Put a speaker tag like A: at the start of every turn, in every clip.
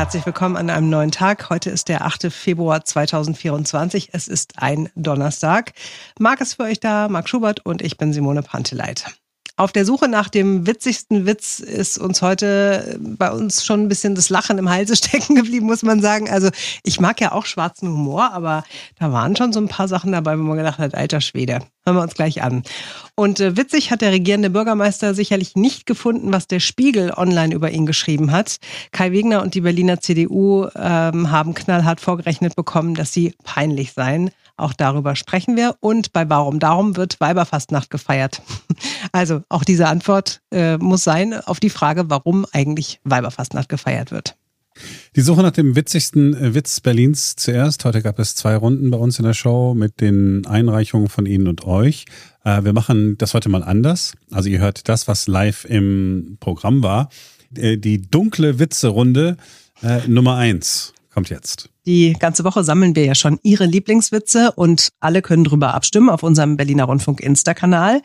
A: Herzlich willkommen an einem neuen Tag. Heute ist der 8. Februar 2024. Es ist ein Donnerstag. Marc ist für euch da, Marc Schubert und ich bin Simone Panteleit. Auf der Suche nach dem witzigsten Witz ist uns heute bei uns schon ein bisschen das Lachen im Halse stecken geblieben, muss man sagen. Also ich mag ja auch schwarzen Humor, aber da waren schon so ein paar Sachen dabei, wo man gedacht hat, alter Schwede, hören wir uns gleich an. Und äh, witzig hat der regierende Bürgermeister sicherlich nicht gefunden, was der Spiegel online über ihn geschrieben hat. Kai Wegner und die Berliner CDU ähm, haben knallhart vorgerechnet bekommen, dass sie peinlich seien. Auch darüber sprechen wir. Und bei Warum Darum wird Weiberfastnacht gefeiert. Also auch diese Antwort äh, muss sein auf die Frage, warum eigentlich Weiberfastnacht gefeiert wird.
B: Die Suche nach dem witzigsten äh, Witz Berlins zuerst. Heute gab es zwei Runden bei uns in der Show mit den Einreichungen von Ihnen und euch. Äh, wir machen das heute mal anders. Also ihr hört das, was live im Programm war. Äh, die dunkle Witze-Runde Nummer eins kommt jetzt.
A: Die ganze Woche sammeln wir ja schon Ihre Lieblingswitze und alle können drüber abstimmen auf unserem Berliner Rundfunk Insta-Kanal.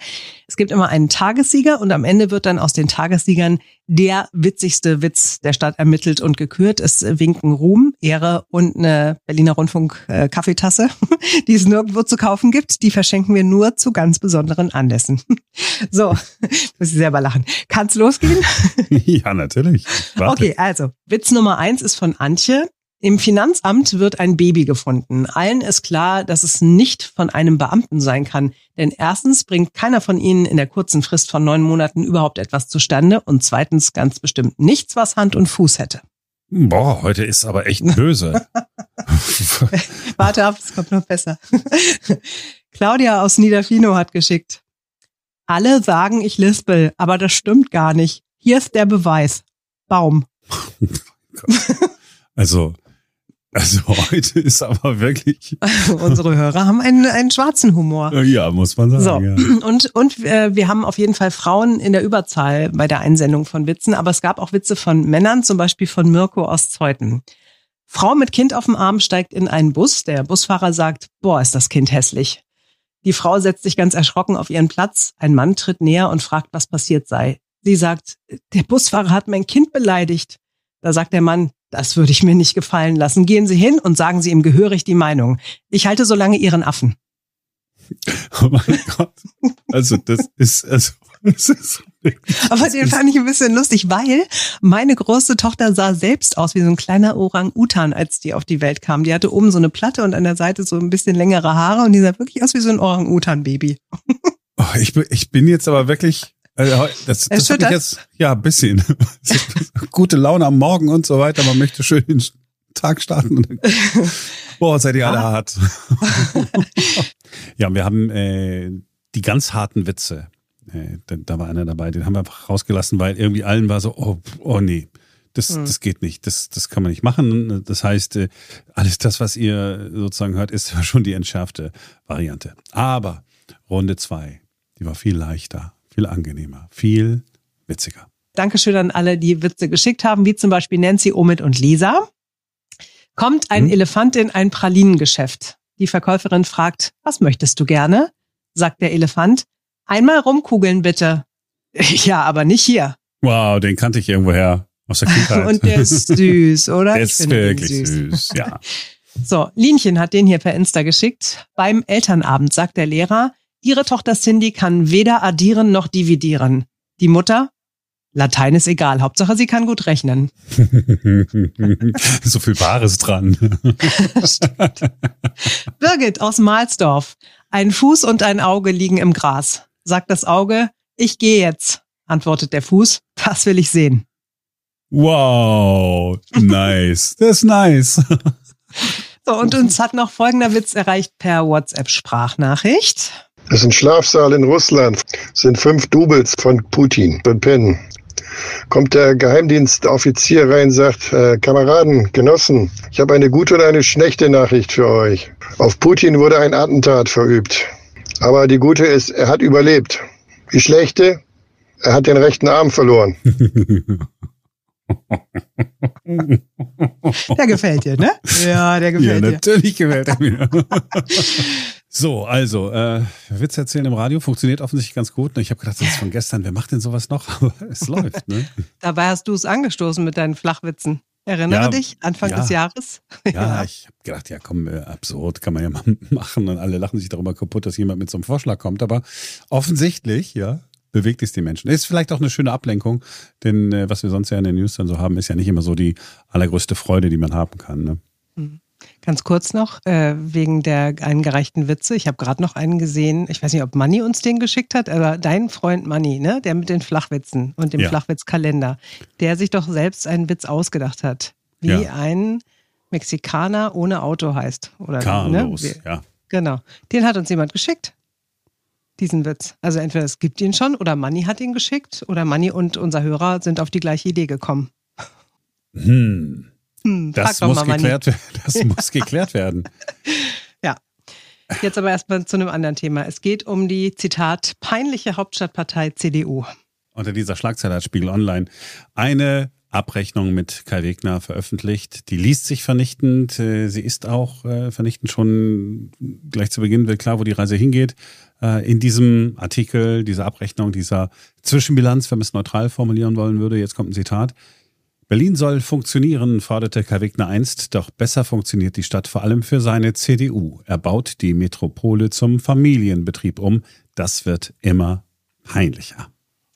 A: Es gibt immer einen Tagessieger und am Ende wird dann aus den Tagessiegern der witzigste Witz der Stadt ermittelt und gekürt. Es winken Ruhm, Ehre und eine Berliner Rundfunk äh, Kaffeetasse, die es nirgendwo zu kaufen gibt. Die verschenken wir nur zu ganz besonderen Anlässen. So, muss ich selber lachen. Kann's losgehen?
B: Ja, natürlich.
A: Warte. Okay, also Witz Nummer eins ist von Antje. Im Finanzamt wird ein Baby gefunden. Allen ist klar, dass es nicht von einem Beamten sein kann. Denn erstens bringt keiner von ihnen in der kurzen Frist von neun Monaten überhaupt etwas zustande und zweitens ganz bestimmt nichts, was Hand und Fuß hätte.
B: Boah, heute ist aber echt böse.
A: Warte ab, es kommt noch besser. Claudia aus Niederfino hat geschickt. Alle sagen, ich lispel, aber das stimmt gar nicht. Hier ist der Beweis. Baum.
B: also, also heute ist aber wirklich.
A: Unsere Hörer haben einen, einen schwarzen Humor.
B: Ja, muss man sagen. So.
A: Ja. Und, und äh, wir haben auf jeden Fall Frauen in der Überzahl bei der Einsendung von Witzen, aber es gab auch Witze von Männern, zum Beispiel von Mirko aus Zeuthen. Frau mit Kind auf dem Arm steigt in einen Bus. Der Busfahrer sagt, boah, ist das Kind hässlich. Die Frau setzt sich ganz erschrocken auf ihren Platz. Ein Mann tritt näher und fragt, was passiert sei. Sie sagt, der Busfahrer hat mein Kind beleidigt. Da sagt der Mann, das würde ich mir nicht gefallen lassen. Gehen Sie hin und sagen Sie ihm gehörig die Meinung. Ich halte so lange Ihren Affen.
B: Oh mein Gott. Also das ist, also das ist
A: aber den fand ich ein bisschen lustig, weil meine große Tochter sah selbst aus wie so ein kleiner Orang-Utan, als die auf die Welt kam. Die hatte oben so eine Platte und an der Seite so ein bisschen längere Haare und die sah wirklich aus wie so ein Orang-Utan-Baby.
B: Oh, ich, bin, ich bin jetzt aber wirklich also, das, das hat mich jetzt, ja, ein bisschen. Gute Laune am Morgen und so weiter. Man möchte schön den Tag starten. Und dann, boah, seid ihr alle hart. ja, wir haben äh, die ganz harten Witze. Äh, da war einer dabei, den haben wir einfach rausgelassen, weil irgendwie allen war so, oh, oh nee. Das, hm. das geht nicht, das, das kann man nicht machen. Das heißt, äh, alles das, was ihr sozusagen hört, ist schon die entschärfte Variante. Aber Runde zwei, die war viel leichter viel angenehmer, viel witziger.
A: Dankeschön an alle, die Witze geschickt haben, wie zum Beispiel Nancy, Omid und Lisa. Kommt ein hm? Elefant in ein Pralinengeschäft. Die Verkäuferin fragt, was möchtest du gerne? Sagt der Elefant, einmal rumkugeln bitte. Ja, aber nicht hier.
B: Wow, den kannte ich irgendwoher aus der Kindheit.
A: und der ist süß, oder?
B: Der ist wirklich süß. süß, ja.
A: So, Linchen hat den hier per Insta geschickt. Beim Elternabend sagt der Lehrer, Ihre Tochter Cindy kann weder addieren noch dividieren. Die Mutter? Latein ist egal, Hauptsache sie kann gut rechnen.
B: so viel Wahres dran.
A: Birgit aus Mahlsdorf. Ein Fuß und ein Auge liegen im Gras. Sagt das Auge, ich gehe jetzt. Antwortet der Fuß, das will ich sehen.
B: Wow, nice. Das ist nice.
A: So, und uns hat noch folgender Witz erreicht per WhatsApp-Sprachnachricht.
C: Das ist ein Schlafsaal in Russland. Das sind fünf Doubles von Putin und Pennen. Kommt der Geheimdienstoffizier rein, sagt, äh, Kameraden, Genossen, ich habe eine gute und eine schlechte Nachricht für euch. Auf Putin wurde ein Attentat verübt. Aber die gute ist, er hat überlebt. Die schlechte, er hat den rechten Arm verloren.
A: Der gefällt dir, ne? Ja, der gefällt
B: ja, dir. Natürlich gefällt er mir. So, also, äh, Witz erzählen im Radio funktioniert offensichtlich ganz gut. Ich habe gedacht, das ist von gestern, wer macht denn sowas noch? Aber es läuft, ne?
A: Dabei hast du es angestoßen mit deinen Flachwitzen. Erinnere ja, dich, Anfang ja, des Jahres?
B: Ja, ja. ich habe gedacht, ja komm, äh, absurd, kann man ja mal machen. Und alle lachen sich darüber kaputt, dass jemand mit so einem Vorschlag kommt. Aber offensichtlich, ja, bewegt es die Menschen. Ist vielleicht auch eine schöne Ablenkung, denn äh, was wir sonst ja in den News dann so haben, ist ja nicht immer so die allergrößte Freude, die man haben kann. Ne?
A: Mhm. Ganz kurz noch, äh, wegen der eingereichten Witze. Ich habe gerade noch einen gesehen, ich weiß nicht, ob Manni uns den geschickt hat, aber dein Freund Manni, ne, der mit den Flachwitzen und dem ja. Flachwitzkalender, der sich doch selbst einen Witz ausgedacht hat, wie ja. ein Mexikaner ohne Auto heißt. Oder,
B: Carlos, ne? ja.
A: Genau. Den hat uns jemand geschickt, diesen Witz. Also entweder es gibt ihn schon oder Manni hat ihn geschickt oder Manni und unser Hörer sind auf die gleiche Idee gekommen.
B: Hm. Hm, das muss, geklärt, das muss geklärt werden.
A: ja. Jetzt aber erstmal zu einem anderen Thema. Es geht um die, Zitat, peinliche Hauptstadtpartei CDU.
B: Unter dieser Schlagzeile hat Spiegel Online eine Abrechnung mit Kai Wegner veröffentlicht. Die liest sich vernichtend. Äh, sie ist auch äh, vernichtend. Schon gleich zu Beginn wird klar, wo die Reise hingeht. Äh, in diesem Artikel, dieser Abrechnung, dieser Zwischenbilanz, wenn man es neutral formulieren wollen würde, jetzt kommt ein Zitat. Berlin soll funktionieren, forderte Kai Wegner einst, doch besser funktioniert die Stadt vor allem für seine CDU. Er baut die Metropole zum Familienbetrieb um. Das wird immer peinlicher.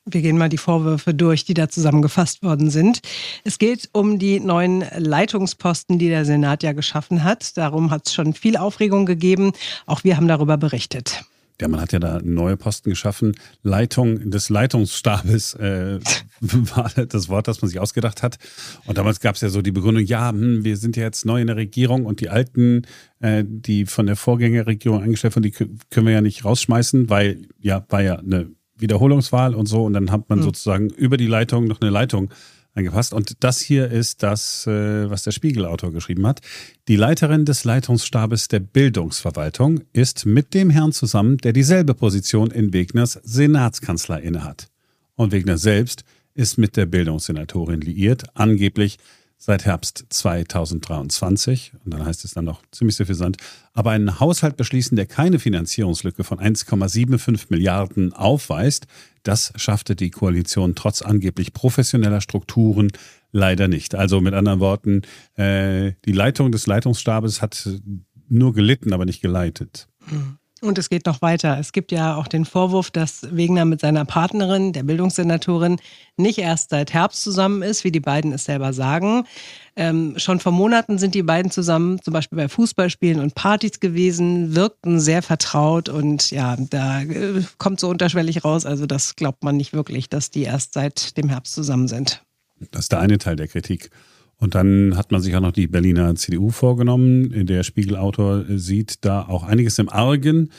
A: Wir gehen mal die Vorwürfe durch, die da zusammengefasst worden sind. Es geht um die neuen Leitungsposten, die der Senat ja geschaffen hat. Darum hat es schon viel Aufregung gegeben. Auch wir haben darüber berichtet.
B: Ja, man hat ja da neue Posten geschaffen. Leitung des Leitungsstabes äh, war das Wort, das man sich ausgedacht hat. Und damals gab es ja so die Begründung, ja, hm, wir sind ja jetzt neu in der Regierung und die alten, äh, die von der Vorgängerregierung eingestellt wurden, die können wir ja nicht rausschmeißen, weil ja, war ja eine Wiederholungswahl und so. Und dann hat man mhm. sozusagen über die Leitung noch eine Leitung angepasst. Und das hier ist das, äh, was der Spiegelautor geschrieben hat. Die Leiterin des Leitungsstabes der Bildungsverwaltung ist mit dem Herrn zusammen, der dieselbe Position in Wegners Senatskanzler innehat. Und Wegner selbst ist mit der Bildungssenatorin liiert, angeblich seit Herbst 2023. Und dann heißt es dann noch ziemlich suffisant. Aber einen Haushalt beschließen, der keine Finanzierungslücke von 1,75 Milliarden aufweist, das schaffte die Koalition trotz angeblich professioneller Strukturen leider nicht. Also mit anderen Worten, äh, die Leitung des Leitungsstabes hat nur gelitten, aber nicht geleitet.
A: Mhm. Und es geht noch weiter. Es gibt ja auch den Vorwurf, dass Wegner mit seiner Partnerin, der Bildungssenatorin, nicht erst seit Herbst zusammen ist, wie die beiden es selber sagen. Ähm, schon vor Monaten sind die beiden zusammen, zum Beispiel bei Fußballspielen und Partys gewesen, wirkten sehr vertraut und ja, da äh, kommt so unterschwellig raus. Also das glaubt man nicht wirklich, dass die erst seit dem Herbst zusammen sind.
B: Das ist der eine Teil der Kritik. Und dann hat man sich auch noch die Berliner CDU vorgenommen. Der Spiegelautor sieht da auch einiges im Argen.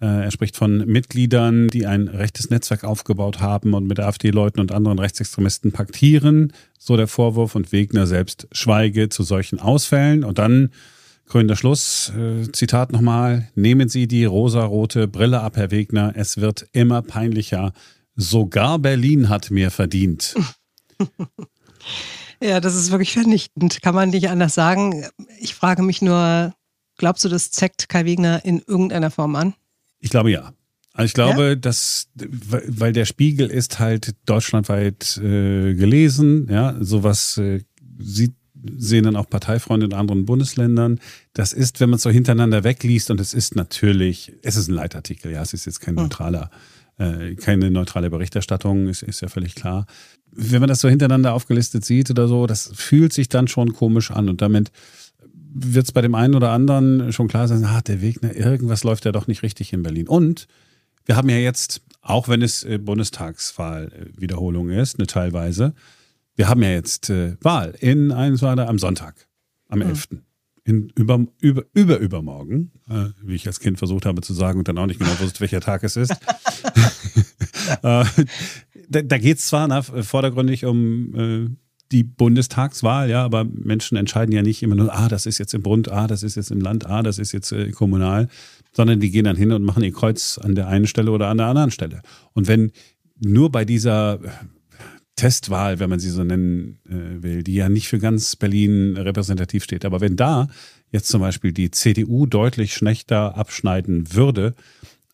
B: Äh, er spricht von Mitgliedern, die ein rechtes Netzwerk aufgebaut haben und mit AfD-Leuten und anderen Rechtsextremisten paktieren. So der Vorwurf und Wegner selbst schweige zu solchen Ausfällen. Und dann krönender Schluss, äh, Zitat nochmal, nehmen Sie die rosarote Brille ab, Herr Wegner. Es wird immer peinlicher. Sogar Berlin hat mehr verdient.
A: Ja, das ist wirklich vernichtend. Kann man nicht anders sagen. Ich frage mich nur, glaubst du, das zeckt Kai Wegner in irgendeiner Form an?
B: Ich glaube ja. Also ich glaube, ja? dass, weil der Spiegel ist halt deutschlandweit äh, gelesen, ja, sowas äh, sieht sehen dann auch Parteifreunde in anderen Bundesländern. Das ist, wenn man es so hintereinander wegliest, und es ist natürlich, es ist ein Leitartikel, ja, es ist jetzt kein hm. neutraler, äh, keine neutrale Berichterstattung, ist, ist ja völlig klar wenn man das so hintereinander aufgelistet sieht oder so, das fühlt sich dann schon komisch an und damit wird es bei dem einen oder anderen schon klar sein, ah, der Weg, ne, irgendwas läuft ja doch nicht richtig in Berlin. Und wir haben ja jetzt, auch wenn es äh, Bundestagswahlwiederholung ist, eine teilweise, wir haben ja jetzt äh, Wahl in eins war da am Sonntag, am 11. In über, über, über übermorgen, äh, wie ich als Kind versucht habe zu sagen und dann auch nicht genau wusste, welcher Tag es ist. äh, da, da geht es zwar na, vordergründig um äh, die Bundestagswahl, ja, aber Menschen entscheiden ja nicht immer nur, ah, das ist jetzt im Bund, ah, das ist jetzt im Land, ah, das ist jetzt äh, kommunal, sondern die gehen dann hin und machen ihr Kreuz an der einen Stelle oder an der anderen Stelle. Und wenn nur bei dieser Testwahl, wenn man sie so nennen äh, will, die ja nicht für ganz Berlin repräsentativ steht, aber wenn da jetzt zum Beispiel die CDU deutlich schlechter abschneiden würde,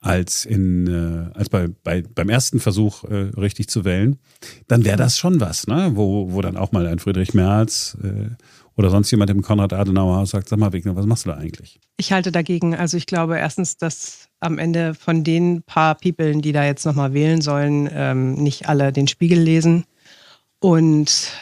B: als in äh, als bei, bei beim ersten Versuch äh, richtig zu wählen, dann wäre das schon was, ne? Wo wo dann auch mal ein Friedrich Merz äh, oder sonst jemand im Konrad Adenauer sagt, sag mal Wegner, was machst du da eigentlich?
A: Ich halte dagegen. Also ich glaube erstens, dass am Ende von den paar People, die da jetzt nochmal wählen sollen, ähm, nicht alle den Spiegel lesen. Und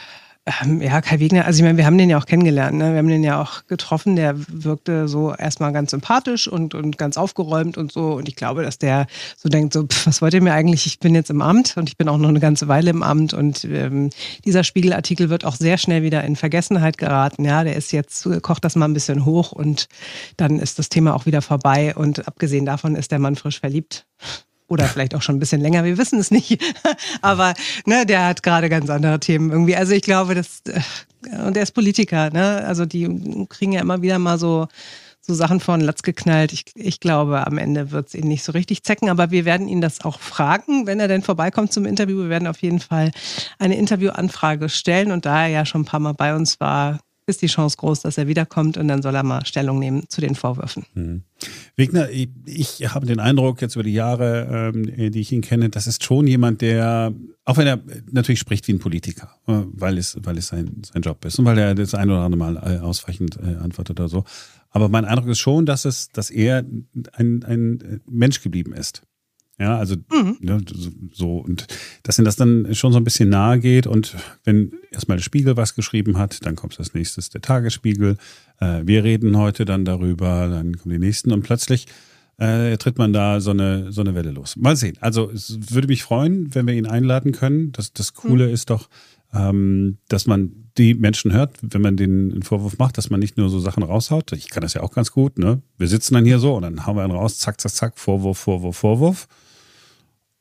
A: ähm, ja, Kai Wegner, also ich meine, wir haben den ja auch kennengelernt, ne? wir haben den ja auch getroffen, der wirkte so erstmal ganz sympathisch und, und ganz aufgeräumt und so. Und ich glaube, dass der so denkt, so, pff, was wollt ihr mir eigentlich, ich bin jetzt im Amt und ich bin auch noch eine ganze Weile im Amt. Und ähm, dieser Spiegelartikel wird auch sehr schnell wieder in Vergessenheit geraten, ja, der ist jetzt, kocht das mal ein bisschen hoch und dann ist das Thema auch wieder vorbei. Und abgesehen davon ist der Mann frisch verliebt oder vielleicht auch schon ein bisschen länger, wir wissen es nicht. Aber ne, der hat gerade ganz andere Themen irgendwie. Also ich glaube, dass äh, und er ist Politiker, ne? Also die kriegen ja immer wieder mal so so Sachen vor den Latz geknallt. Ich, ich glaube, am Ende wird es ihn nicht so richtig zecken, aber wir werden ihn das auch fragen, wenn er denn vorbeikommt zum Interview. Wir werden auf jeden Fall eine Interviewanfrage stellen und da er ja schon ein paar Mal bei uns war, ist die Chance groß, dass er wiederkommt und dann soll er mal Stellung nehmen zu den Vorwürfen. Mhm.
B: Wegner, ich, ich, habe den Eindruck jetzt über die Jahre, ähm, die ich ihn kenne, das ist schon jemand, der, auch wenn er natürlich spricht wie ein Politiker, äh, weil es, weil es sein, sein Job ist und weil er das ein oder andere Mal äh, ausreichend äh, antwortet oder so. Aber mein Eindruck ist schon, dass es, dass er ein, ein Mensch geblieben ist. Ja, also mhm. ne, so und dass ihnen das dann schon so ein bisschen nahe geht und wenn erstmal der Spiegel was geschrieben hat, dann kommt als nächstes der Tagesspiegel. Äh, wir reden heute dann darüber, dann kommen die nächsten und plötzlich äh, tritt man da so eine so eine Welle los. Mal sehen. Also es würde mich freuen, wenn wir ihn einladen können. Das das Coole mhm. ist doch, ähm, dass man die Menschen hört, wenn man den einen Vorwurf macht, dass man nicht nur so Sachen raushaut. Ich kann das ja auch ganz gut. Ne? Wir sitzen dann hier so und dann hauen wir einen raus, zack, zack, zack, Vorwurf, Vorwurf, Vorwurf.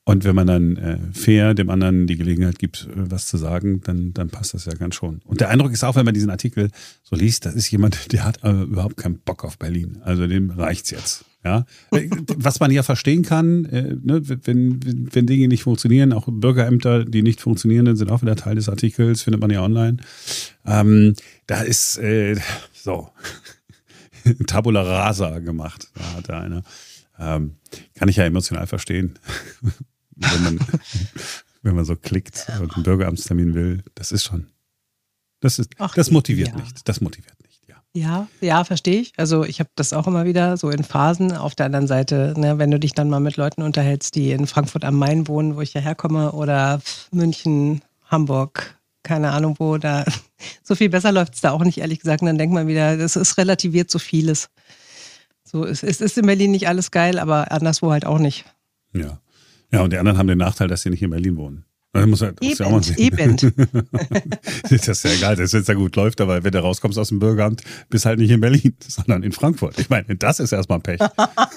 B: Und wenn man dann äh, fair dem anderen die Gelegenheit gibt, äh, was zu sagen, dann, dann passt das ja ganz schon. Und der Eindruck ist auch, wenn man diesen Artikel so liest, das ist jemand, der hat äh, überhaupt keinen Bock auf Berlin. Also dem reicht's jetzt. Ja, äh, was man ja verstehen kann, äh, ne, wenn, wenn, Dinge nicht funktionieren, auch Bürgerämter, die nicht funktionieren, sind auch wieder Teil des Artikels, findet man ja online. Ähm, da ist äh, so Tabula rasa gemacht. Da hat er eine. Ähm, kann ich ja emotional verstehen wenn man, wenn man so klickt und einen Bürgeramtstermin will, das ist schon, das ist, Ach, das motiviert ja. nicht. Das motiviert nicht, ja.
A: Ja, ja, verstehe ich. Also ich habe das auch immer wieder so in Phasen. Auf der anderen Seite, ne, wenn du dich dann mal mit Leuten unterhältst, die in Frankfurt am Main wohnen, wo ich ja herkomme, oder München, Hamburg, keine Ahnung wo, da so viel besser läuft es da auch nicht, ehrlich gesagt. Und dann denkt man wieder, das ist relativiert so vieles. So, es, es ist in Berlin nicht alles geil, aber anderswo halt auch nicht.
B: Ja. Ja, und die anderen haben den Nachteil, dass sie nicht in Berlin wohnen. Das muss, halt,
A: muss ja. Eben.
B: das ist ja egal, dass es ja gut läuft, aber wenn du rauskommst aus dem Bürgeramt, bist halt nicht in Berlin, sondern in Frankfurt. Ich meine, das ist erstmal Pech.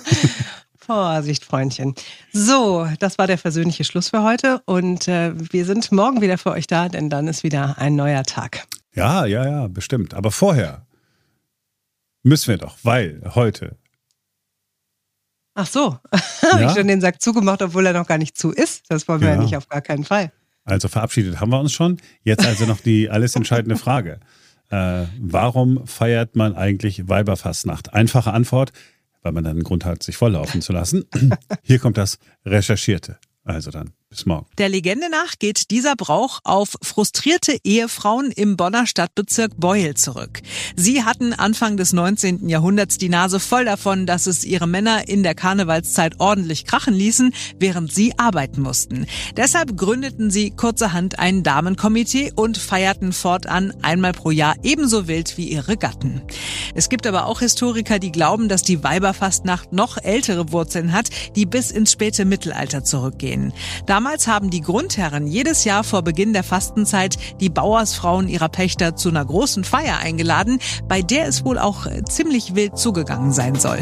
A: Vorsicht, Freundchen. So, das war der versöhnliche Schluss für heute und äh, wir sind morgen wieder für euch da, denn dann ist wieder ein neuer Tag.
B: Ja, ja, ja, bestimmt. Aber vorher müssen wir doch, weil heute
A: Ach so, habe ja? ich schon den Sack zugemacht, obwohl er noch gar nicht zu ist. Das wollen wir ja, ja nicht auf gar keinen Fall.
B: Also verabschiedet haben wir uns schon. Jetzt also noch die alles entscheidende Frage. Äh, warum feiert man eigentlich Weiberfastnacht? Einfache Antwort, weil man dann einen Grund hat, sich volllaufen zu lassen. Hier kommt das Recherchierte. Also dann. Bis.
D: Der Legende nach geht dieser Brauch auf frustrierte Ehefrauen im Bonner Stadtbezirk Beuel zurück. Sie hatten Anfang des 19. Jahrhunderts die Nase voll davon, dass es ihre Männer in der Karnevalszeit ordentlich krachen ließen, während sie arbeiten mussten. Deshalb gründeten sie kurzerhand ein Damenkomitee und feierten fortan einmal pro Jahr ebenso wild wie ihre Gatten. Es gibt aber auch Historiker, die glauben, dass die Weiberfastnacht noch ältere Wurzeln hat, die bis ins späte Mittelalter zurückgehen. Da Damals haben die Grundherren jedes Jahr vor Beginn der Fastenzeit die Bauersfrauen ihrer Pächter zu einer großen Feier eingeladen, bei der es wohl auch ziemlich wild zugegangen sein soll.